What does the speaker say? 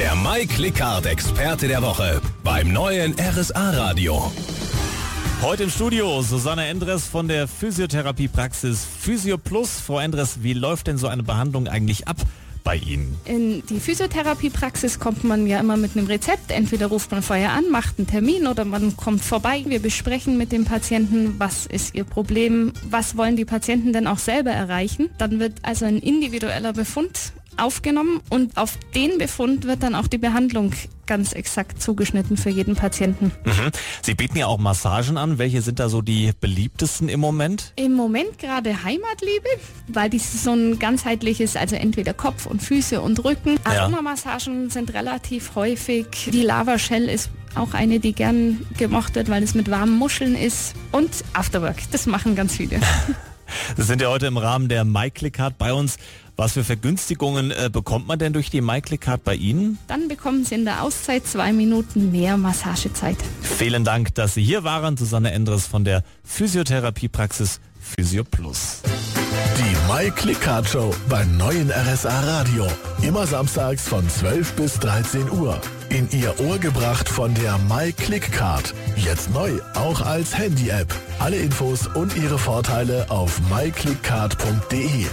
Der Mike Lickhardt Experte der Woche beim neuen RSA Radio. Heute im Studio Susanne Endres von der Physiotherapiepraxis Physio Plus. Frau Endres, wie läuft denn so eine Behandlung eigentlich ab? bei Ihnen? In die Physiotherapiepraxis kommt man ja immer mit einem Rezept. Entweder ruft man vorher an, macht einen Termin oder man kommt vorbei. Wir besprechen mit dem Patienten, was ist ihr Problem, was wollen die Patienten denn auch selber erreichen. Dann wird also ein individueller Befund aufgenommen und auf den Befund wird dann auch die Behandlung ganz exakt zugeschnitten für jeden Patienten. Mhm. Sie bieten ja auch Massagen an. Welche sind da so die beliebtesten im Moment? Im Moment gerade Heimatliebe, weil dies so ein ganzheitliches, also entweder Kopf und Füße und Rücken. Ja. Aromamassagen sind relativ häufig. Die Lava Shell ist auch eine, die gern gemocht wird, weil es mit warmen Muscheln ist. Und Afterwork, das machen ganz viele. Das sind ja heute im Rahmen der MyClickCard bei uns. Was für Vergünstigungen äh, bekommt man denn durch die MyClickCard bei Ihnen? Dann bekommen Sie in der Auszeit zwei Minuten mehr Massagezeit. Vielen Dank, dass Sie hier waren. Susanne Endres von der Physiotherapiepraxis Physio Plus. Die MyClickCard Show beim neuen RSA Radio. Immer samstags von 12 bis 13 Uhr. In Ihr Ohr gebracht von der MyClickCard. Jetzt neu, auch als Handy-App. Alle Infos und ihre Vorteile auf myclickcard.de.